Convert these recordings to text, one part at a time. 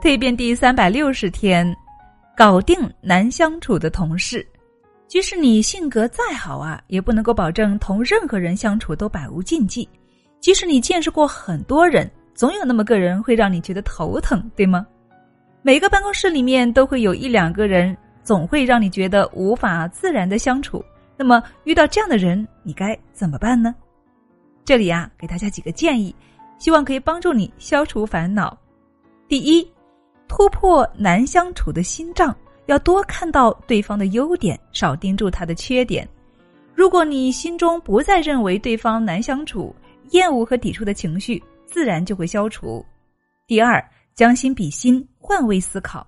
蜕变第三百六十天，搞定难相处的同事。即使你性格再好啊，也不能够保证同任何人相处都百无禁忌。即使你见识过很多人，总有那么个人会让你觉得头疼，对吗？每个办公室里面都会有一两个人，总会让你觉得无法自然的相处。那么遇到这样的人，你该怎么办呢？这里啊，给大家几个建议，希望可以帮助你消除烦恼。第一，突破难相处的心障，要多看到对方的优点，少盯住他的缺点。如果你心中不再认为对方难相处，厌恶和抵触的情绪自然就会消除。第二，将心比心，换位思考。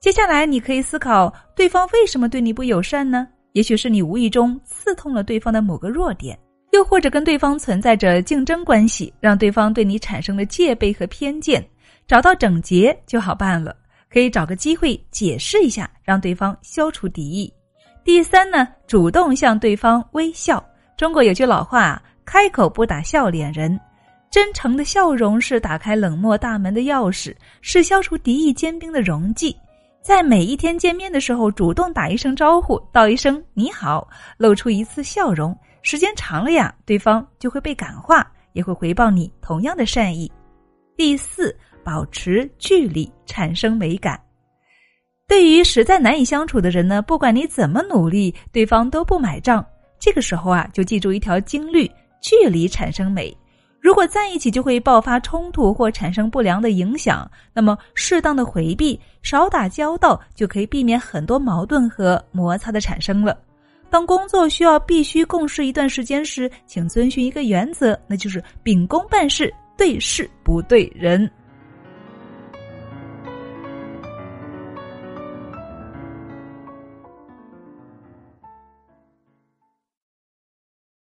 接下来，你可以思考对方为什么对你不友善呢？也许是你无意中刺痛了对方的某个弱点，又或者跟对方存在着竞争关系，让对方对你产生了戒备和偏见。找到整洁就好办了，可以找个机会解释一下，让对方消除敌意。第三呢，主动向对方微笑。中国有句老话，开口不打笑脸人，真诚的笑容是打开冷漠大门的钥匙，是消除敌意坚冰的溶剂。在每一天见面的时候，主动打一声招呼，道一声你好，露出一次笑容，时间长了呀，对方就会被感化，也会回报你同样的善意。第四。保持距离，产生美感。对于实在难以相处的人呢，不管你怎么努力，对方都不买账。这个时候啊，就记住一条金律：距离产生美。如果在一起就会爆发冲突或产生不良的影响，那么适当的回避，少打交道，就可以避免很多矛盾和摩擦的产生了。当工作需要必须共事一段时间时，请遵循一个原则，那就是秉公办事，对事不对人。